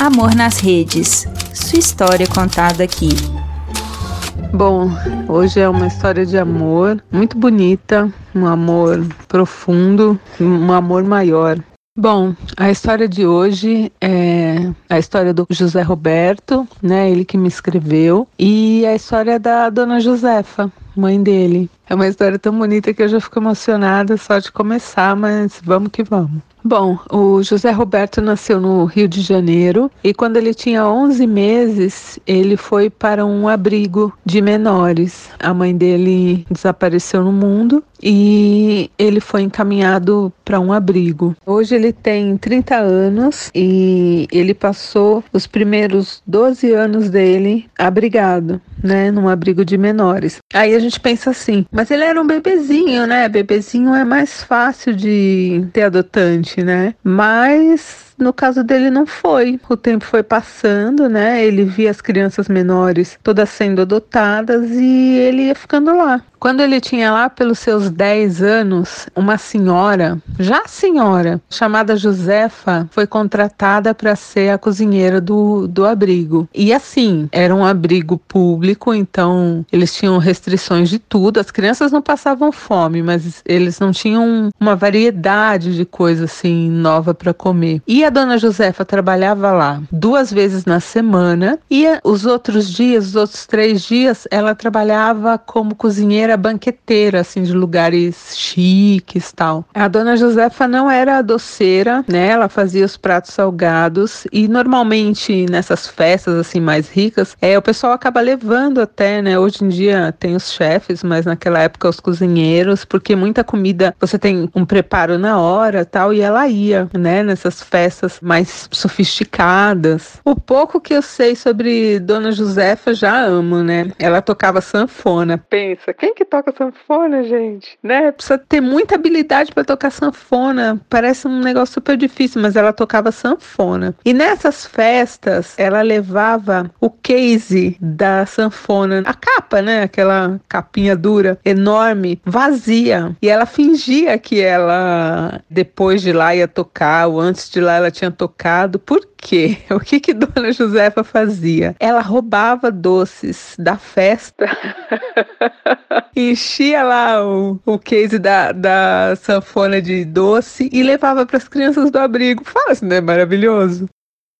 Amor nas Redes. Sua história contada aqui. Bom, hoje é uma história de amor muito bonita, um amor profundo, um amor maior. Bom, a história de hoje é a história do José Roberto, né? Ele que me escreveu, e a história da dona Josefa, mãe dele. É uma história tão bonita que eu já fico emocionada só de começar, mas vamos que vamos. Bom, o José Roberto nasceu no Rio de Janeiro e quando ele tinha 11 meses, ele foi para um abrigo de menores. A mãe dele desapareceu no mundo e ele foi encaminhado para um abrigo. Hoje ele tem 30 anos e ele passou os primeiros 12 anos dele abrigado, né, num abrigo de menores. Aí a gente pensa assim, mas ele era um bebezinho, né? Bebezinho é mais fácil de ter adotante, né? Mas no caso dele não foi. O tempo foi passando, né? Ele via as crianças menores todas sendo adotadas e ele ia ficando lá. Quando ele tinha lá pelos seus 10 anos, uma senhora, já senhora, chamada Josefa, foi contratada para ser a cozinheira do, do abrigo. E assim, era um abrigo público, então eles tinham restrições de tudo. As crianças não passavam fome, mas eles não tinham uma variedade de coisa assim nova para comer. E a dona Josefa trabalhava lá duas vezes na semana e os outros dias, os outros três dias, ela trabalhava como cozinheira banqueteira, assim, de lugares chiques tal. A dona Josefa não era doceira, né? Ela fazia os pratos salgados e normalmente nessas festas assim mais ricas, é, o pessoal acaba levando até, né? Hoje em dia tem os chefes, mas naquela época os cozinheiros, porque muita comida você tem um preparo na hora tal, e ela ia, né? Nessas festas mais sofisticadas. O pouco que eu sei sobre Dona Josefa já amo, né? Ela tocava sanfona. Pensa, quem que toca sanfona, gente? Né? Precisa ter muita habilidade para tocar sanfona. Parece um negócio super difícil, mas ela tocava sanfona. E nessas festas, ela levava o case da sanfona, a capa, né? Aquela capinha dura, enorme, vazia. E ela fingia que ela, depois de lá, ia tocar, ou antes de lá, ela tinha tocado. Por quê? O que que Dona Josefa fazia? Ela roubava doces da festa, enchia lá o, o case da, da sanfona de doce e levava para as crianças do abrigo. Fala assim, não é maravilhoso?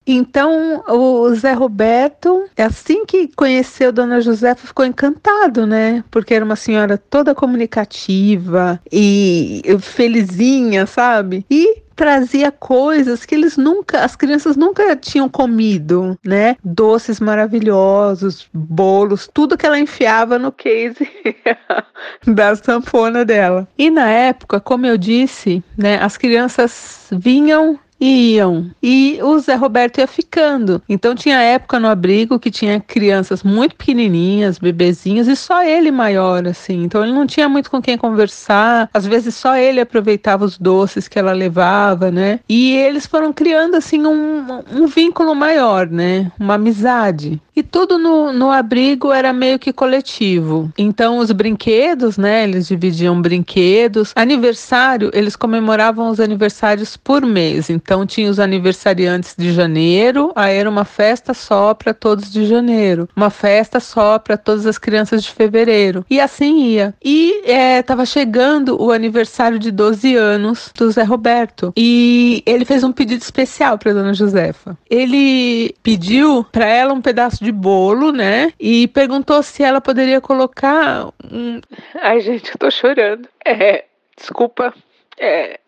Então, o Zé Roberto, assim que conheceu Dona Josefa, ficou encantado, né? Porque era uma senhora toda comunicativa e felizinha, sabe? E trazia coisas que eles nunca, as crianças nunca tinham comido, né? Doces maravilhosos, bolos, tudo que ela enfiava no case da sanfona dela. E na época, como eu disse, né, as crianças vinham iam. E o Zé Roberto ia ficando. Então tinha época no abrigo que tinha crianças muito pequenininhas, bebezinhos, e só ele maior, assim. Então ele não tinha muito com quem conversar. Às vezes só ele aproveitava os doces que ela levava, né? E eles foram criando, assim, um, um vínculo maior, né? Uma amizade. E tudo no, no abrigo era meio que coletivo. Então, os brinquedos, né? Eles dividiam brinquedos. Aniversário, eles comemoravam os aniversários por mês. Então, tinha os aniversariantes de janeiro, aí era uma festa só para todos de janeiro, uma festa só para todas as crianças de fevereiro. E assim ia. E estava é, chegando o aniversário de 12 anos do Zé Roberto. E ele fez um pedido especial para dona Josefa. Ele pediu para ela um pedaço de bolo, né? E perguntou se ela poderia colocar um. Ai, gente, eu tô chorando. É, desculpa. É,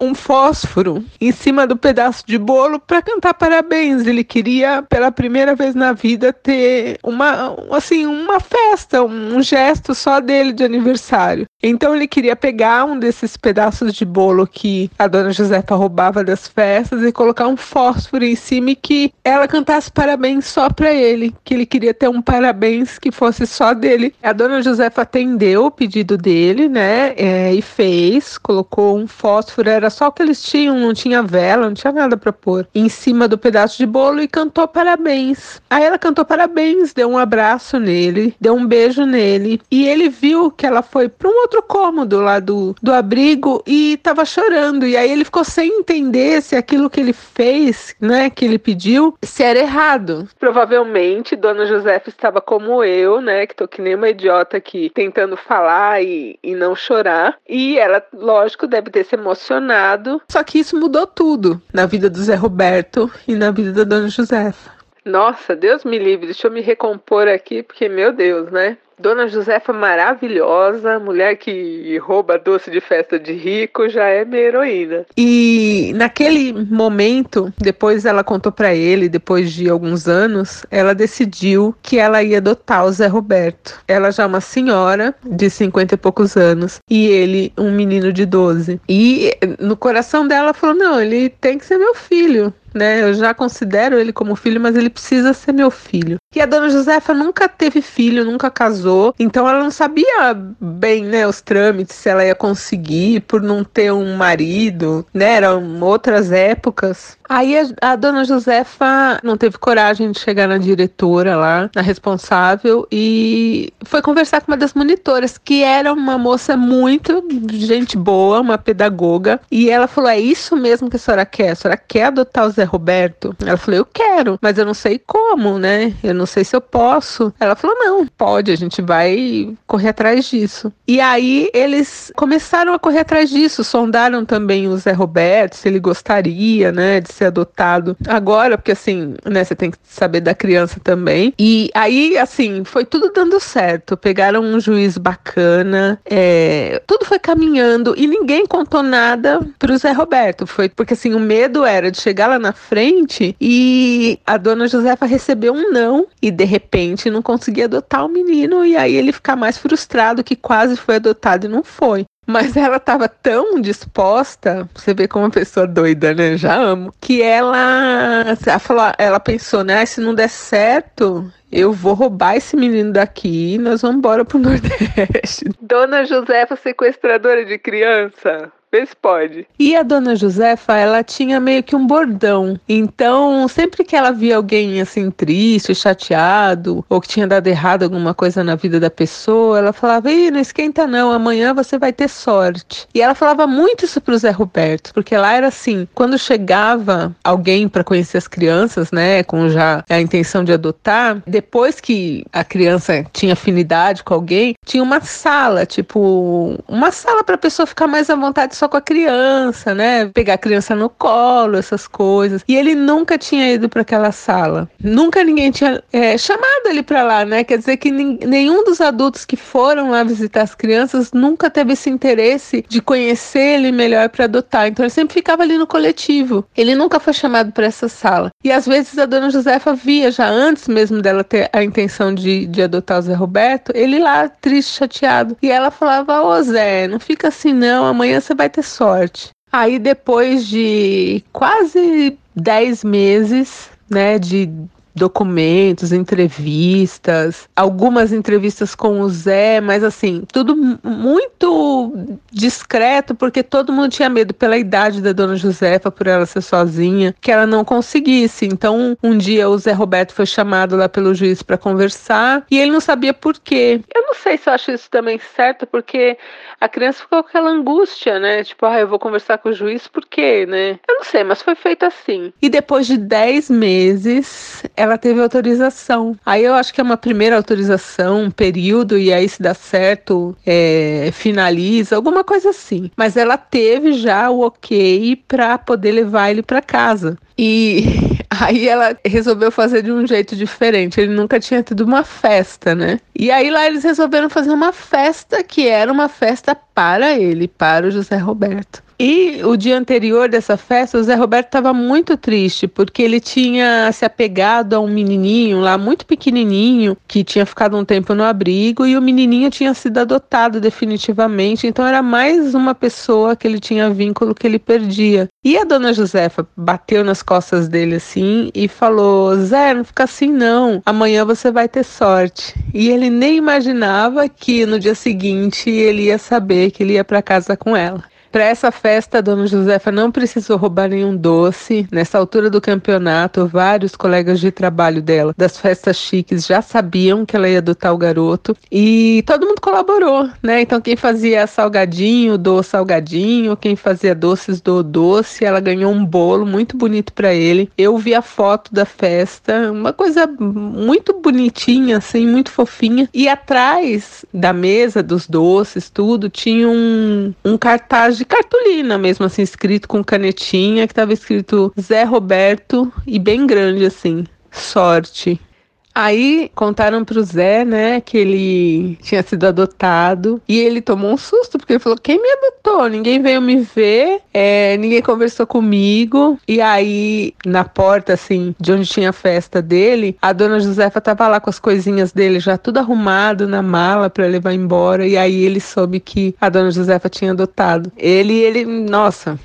um fósforo em cima do pedaço de bolo para cantar parabéns. Ele queria, pela primeira vez na vida, ter uma, assim, uma festa, um gesto só dele de aniversário. Então ele queria pegar um desses pedaços de bolo que a dona Josefa roubava das festas e colocar um fósforo em cima e que ela cantasse parabéns só para ele, que ele queria ter um parabéns que fosse só dele. A dona Josefa atendeu o pedido dele, né, é, e fez, colocou um fósforo, era só o que eles tinham, não tinha vela, não tinha nada para pôr. Em cima do pedaço de bolo e cantou parabéns. Aí ela cantou parabéns, deu um abraço nele, deu um beijo nele. E ele viu que ela foi para um outro outro cômodo lá do, do abrigo e tava chorando. E aí ele ficou sem entender se aquilo que ele fez, né, que ele pediu, se era errado. Provavelmente Dona Josefa estava como eu, né, que tô que nem uma idiota aqui, tentando falar e, e não chorar. E ela, lógico, deve ter se emocionado. Só que isso mudou tudo na vida do Zé Roberto e na vida da Dona Josefa. Nossa, Deus me livre, deixa eu me recompor aqui, porque, meu Deus, né? Dona Josefa maravilhosa, mulher que rouba doce de festa de rico, já é minha heroína. E naquele momento, depois ela contou para ele, depois de alguns anos, ela decidiu que ela ia adotar o Zé Roberto. Ela já é uma senhora de 50 e poucos anos e ele um menino de 12. E no coração dela falou: "Não, ele tem que ser meu filho né? Eu já considero ele como filho, mas ele precisa ser meu filho. E a dona Josefa nunca teve filho, nunca casou, então ela não sabia bem, né, os trâmites, se ela ia conseguir por não ter um marido, né? Eram outras épocas. Aí a, a, dona Josefa não teve coragem de chegar na diretora lá, na responsável, e foi conversar com uma das monitoras, que era uma moça muito gente boa, uma pedagoga, e ela falou: É isso mesmo que a senhora quer? A senhora quer adotar o Zé Roberto? Ela falou: Eu quero, mas eu não sei como, né? Eu não sei se eu posso. Ela falou: Não, pode, a gente vai correr atrás disso. E aí eles começaram a correr atrás disso, sondaram também o Zé Roberto, se ele gostaria, né, de ser adotado agora, porque assim, né, você tem que saber da criança também. E aí, assim, foi tudo dando certo. Pegaram um juiz bacana, é, tudo foi caminhando e ninguém contou nada pro Zé Roberto. Foi porque assim, o medo era de chegar lá na frente e a dona Josefa recebeu um não e de repente não conseguia adotar o menino e aí ele ficar mais frustrado que quase foi adotado e não foi. Mas ela estava tão disposta, você vê como uma pessoa doida, né? Já amo. Que ela, ela, falou, ela pensou, né? Se não der certo, eu vou roubar esse menino daqui e nós vamos embora pro Nordeste. Dona Josefa, sequestradora de criança. Se pode. E a dona Josefa, ela tinha meio que um bordão. Então, sempre que ela via alguém assim triste, chateado, ou que tinha dado errado alguma coisa na vida da pessoa, ela falava: Ih, não esquenta não, amanhã você vai ter sorte. E ela falava muito isso pro Zé Roberto, porque lá era assim: quando chegava alguém para conhecer as crianças, né, com já a intenção de adotar, depois que a criança tinha afinidade com alguém, tinha uma sala, tipo, uma sala para a pessoa ficar mais à vontade só com a criança, né? Pegar a criança no colo, essas coisas. E ele nunca tinha ido para aquela sala. Nunca ninguém tinha é, chamado ele para lá, né? Quer dizer que nenhum dos adultos que foram lá visitar as crianças nunca teve esse interesse de conhecer ele melhor para adotar. Então ele sempre ficava ali no coletivo. Ele nunca foi chamado para essa sala. E às vezes a dona Josefa via, já antes mesmo dela ter a intenção de, de adotar o Zé Roberto, ele lá triste, chateado. E ela falava: Ô Zé, não fica assim não, amanhã você vai vai ter sorte. Aí depois de quase 10 meses, né, de documentos, entrevistas, algumas entrevistas com o Zé, mas assim, tudo muito discreto, porque todo mundo tinha medo pela idade da dona Josefa, por ela ser sozinha, que ela não conseguisse. Então, um dia o Zé Roberto foi chamado lá pelo juiz para conversar e ele não sabia por quê. Eu não sei se eu acho isso também certo, porque a criança ficou com aquela angústia, né? Tipo, ah, eu vou conversar com o juiz por quê, né? Eu não sei, mas foi feito assim. E depois de 10 meses, ela teve autorização. Aí eu acho que é uma primeira autorização, um período, e aí se dá certo, é, finaliza, alguma coisa assim. Mas ela teve já o ok para poder levar ele para casa. E aí ela resolveu fazer de um jeito diferente. Ele nunca tinha tido uma festa, né? E aí lá eles resolveram fazer uma festa que era uma festa para ele, para o José Roberto. E o dia anterior dessa festa, o Zé Roberto estava muito triste, porque ele tinha se apegado a um menininho lá, muito pequenininho, que tinha ficado um tempo no abrigo, e o menininho tinha sido adotado definitivamente, então era mais uma pessoa que ele tinha vínculo que ele perdia. E a dona Josefa bateu nas costas dele assim e falou: Zé, não fica assim não, amanhã você vai ter sorte. E ele nem imaginava que no dia seguinte ele ia saber que ele ia para casa com ela. Para essa festa, dona Josefa não precisou roubar nenhum doce. Nessa altura do campeonato, vários colegas de trabalho dela, das festas chiques, já sabiam que ela ia adotar o garoto e todo mundo colaborou, né? Então, quem fazia salgadinho, doou salgadinho, quem fazia doces, doou doce. Ela ganhou um bolo muito bonito para ele. Eu vi a foto da festa, uma coisa muito bonitinha, assim, muito fofinha. E atrás da mesa dos doces, tudo, tinha um, um cartaz de cartolina mesmo, assim, escrito com canetinha, que estava escrito Zé Roberto e bem grande, assim, sorte. Aí contaram pro Zé, né, que ele tinha sido adotado. E ele tomou um susto, porque ele falou: Quem me adotou? Ninguém veio me ver, é, ninguém conversou comigo. E aí, na porta, assim, de onde tinha a festa dele, a dona Josefa tava lá com as coisinhas dele já tudo arrumado na mala para levar embora. E aí ele soube que a dona Josefa tinha adotado. Ele, ele, nossa,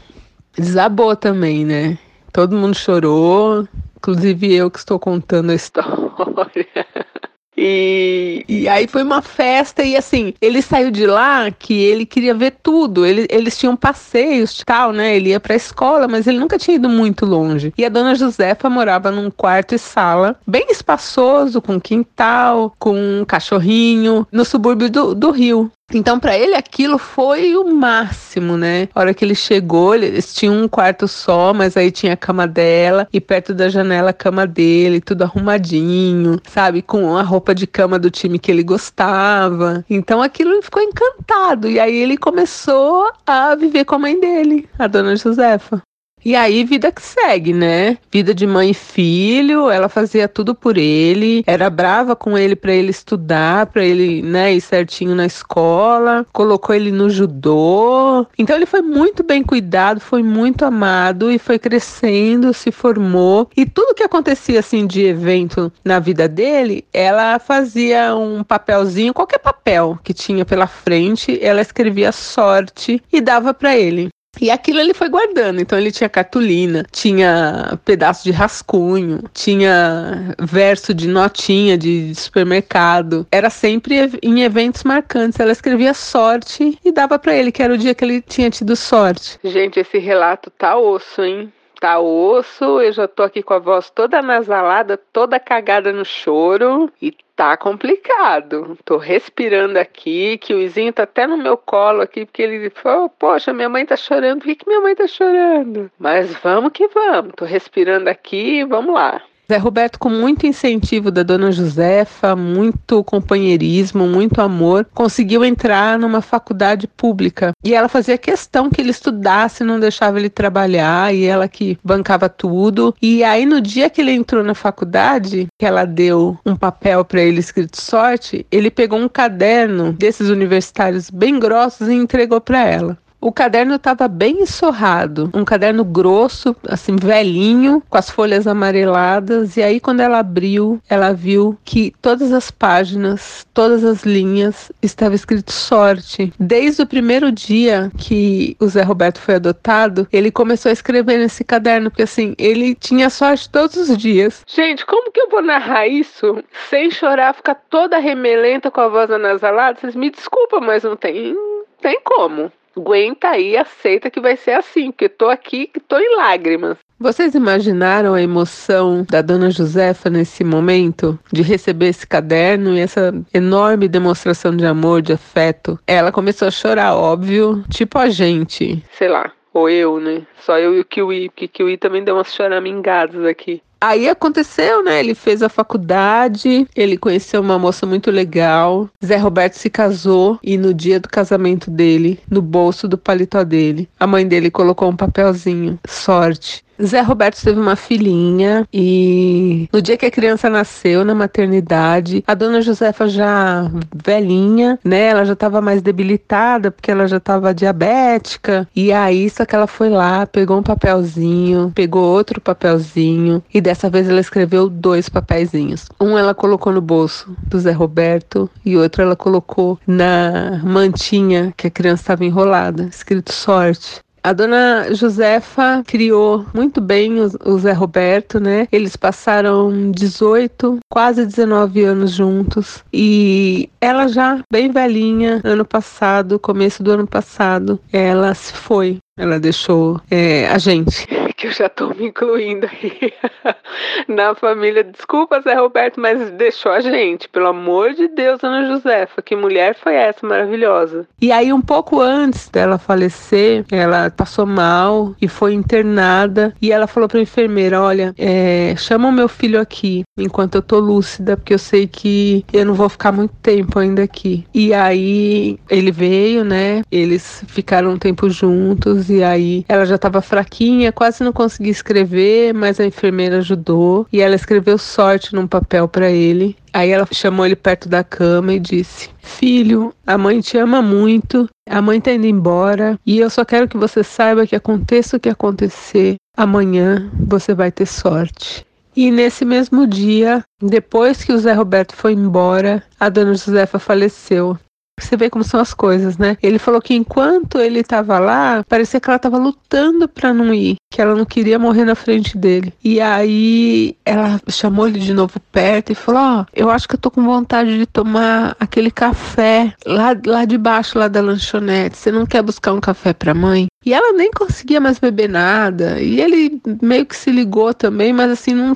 desabou também, né? Todo mundo chorou, inclusive eu que estou contando a história. E, e aí foi uma festa e assim, ele saiu de lá que ele queria ver tudo. Ele, eles tinham passeios tal, né? Ele ia pra escola, mas ele nunca tinha ido muito longe. E a dona Josefa morava num quarto e sala bem espaçoso, com quintal, com um cachorrinho, no subúrbio do, do Rio. Então, para ele, aquilo foi o máximo, né? A hora que ele chegou, eles tinham um quarto só, mas aí tinha a cama dela e perto da janela a cama dele, tudo arrumadinho, sabe? Com a roupa de cama do time que ele gostava. Então, aquilo ficou encantado. E aí ele começou a viver com a mãe dele, a dona Josefa. E aí, vida que segue, né? Vida de mãe e filho, ela fazia tudo por ele, era brava com ele para ele estudar, para ele, né, ir certinho na escola, colocou ele no judô. Então ele foi muito bem cuidado, foi muito amado e foi crescendo, se formou. E tudo que acontecia assim de evento na vida dele, ela fazia um papelzinho, qualquer papel que tinha pela frente, ela escrevia sorte e dava para ele. E aquilo ele foi guardando. Então ele tinha cartolina, tinha pedaço de rascunho, tinha verso de notinha de supermercado. Era sempre em eventos marcantes. Ela escrevia sorte e dava para ele, que era o dia que ele tinha tido sorte. Gente, esse relato tá osso, hein? Tá osso, eu já tô aqui com a voz toda anasalada, toda cagada no choro e tá complicado. Tô respirando aqui, que o Izinho tá até no meu colo aqui, porque ele falou, poxa, minha mãe tá chorando, por que, que minha mãe tá chorando? Mas vamos que vamos, tô respirando aqui, vamos lá. Zé Roberto, com muito incentivo da dona Josefa, muito companheirismo, muito amor, conseguiu entrar numa faculdade pública. E ela fazia questão que ele estudasse, não deixava ele trabalhar, e ela que bancava tudo. E aí, no dia que ele entrou na faculdade, que ela deu um papel para ele escrito sorte, ele pegou um caderno desses universitários bem grossos e entregou para ela. O caderno estava bem ensorrado, um caderno grosso, assim, velhinho, com as folhas amareladas. E aí, quando ela abriu, ela viu que todas as páginas, todas as linhas, estava escrito sorte. Desde o primeiro dia que o Zé Roberto foi adotado, ele começou a escrever nesse caderno, porque assim, ele tinha sorte todos os dias. Gente, como que eu vou narrar isso sem chorar, ficar toda remelenta com a voz anasalada? Vocês me desculpam, mas não tem, tem como aguenta aí, aceita que vai ser assim, porque tô aqui, tô em lágrimas. Vocês imaginaram a emoção da dona Josefa nesse momento de receber esse caderno e essa enorme demonstração de amor, de afeto? Ela começou a chorar, óbvio, tipo a gente, sei lá, ou eu, né? Só eu e o Kiwi, porque Kiwi também deu umas choramingadas aqui. Aí aconteceu, né? Ele fez a faculdade, ele conheceu uma moça muito legal. Zé Roberto se casou e no dia do casamento dele, no bolso do paletó dele, a mãe dele colocou um papelzinho: sorte. Zé Roberto teve uma filhinha e no dia que a criança nasceu na maternidade, a dona Josefa já velhinha, né? Ela já estava mais debilitada porque ela já estava diabética. E aí só que ela foi lá, pegou um papelzinho, pegou outro papelzinho e dessa vez ela escreveu dois papeizinhos. Um ela colocou no bolso do Zé Roberto e outro ela colocou na mantinha que a criança estava enrolada, escrito sorte. A dona Josefa criou muito bem o, Zé Roberto, né? Eles passaram 18, quase 19 anos juntos. E ela já bem velhinha, ano passado, começo do ano passado, ela se foi. Ela deixou é, a gente que eu já estou me incluindo aí na família. Desculpa, Zé Roberto, mas deixou a gente. Pelo amor de Deus, Ana Josefa, que mulher foi essa maravilhosa. E aí, um pouco antes dela falecer, ela passou mal e foi internada. E ela falou para a enfermeira: Olha, é, chama o meu filho aqui enquanto eu tô lúcida, porque eu sei que eu não vou ficar muito tempo ainda aqui. E aí ele veio, né? Eles ficaram um tempo juntos e aí ela já tava fraquinha, quase não não conseguia escrever, mas a enfermeira ajudou e ela escreveu sorte num papel para ele. Aí ela chamou ele perto da cama e disse: Filho, a mãe te ama muito, a mãe tá indo embora e eu só quero que você saiba que aconteça o que acontecer, amanhã você vai ter sorte. E nesse mesmo dia, depois que o Zé Roberto foi embora, a dona Josefa faleceu. Você vê como são as coisas, né? Ele falou que enquanto ele estava lá, parecia que ela estava lutando para não ir, que ela não queria morrer na frente dele. E aí ela chamou ele de novo perto e falou: Ó, oh, eu acho que eu tô com vontade de tomar aquele café lá, lá de baixo, lá da lanchonete. Você não quer buscar um café pra mãe? E ela nem conseguia mais beber nada. E ele meio que se ligou também, mas assim, não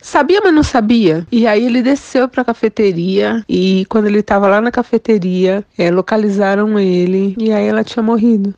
sabia, mas não sabia. E aí ele desceu para a cafeteria e quando ele estava lá na cafeteria, é, localizaram ele e aí ela tinha morrido.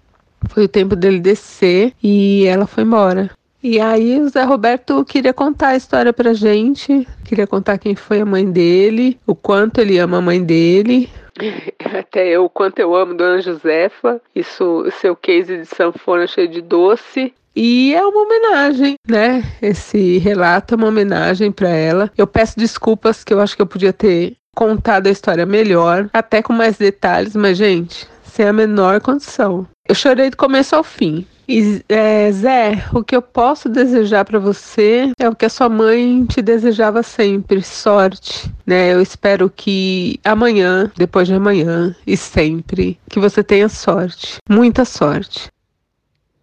Foi o tempo dele descer e ela foi embora. E aí o Zé Roberto queria contar a história pra gente, queria contar quem foi a mãe dele, o quanto ele ama a mãe dele, até eu, quanto eu amo Dona Josefa, isso, seu case de sanfona cheio de doce. E é uma homenagem, né? Esse relato é uma homenagem para ela. Eu peço desculpas que eu acho que eu podia ter contado a história melhor, até com mais detalhes, mas gente, sem a menor condição. Eu chorei do começo ao fim. E, é, Zé, o que eu posso desejar para você é o que a sua mãe te desejava sempre, sorte, né? Eu espero que amanhã, depois de amanhã e sempre, que você tenha sorte, muita sorte.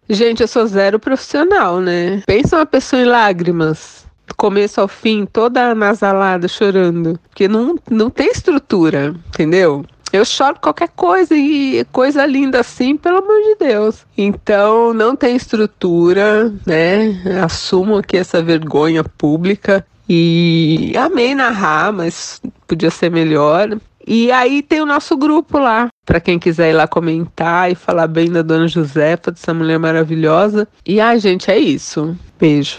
Gente, eu sou zero profissional, né? Pensa uma pessoa em lágrimas, do começo ao fim, toda anasalada, chorando, porque não, não tem estrutura, entendeu? Eu choro qualquer coisa e coisa linda assim, pelo amor de Deus. Então não tem estrutura, né? Assumo aqui essa vergonha pública e amei narrar, mas podia ser melhor. E aí tem o nosso grupo lá, para quem quiser ir lá comentar e falar bem da dona Josefa, dessa mulher maravilhosa. E ai, gente, é isso. Beijo.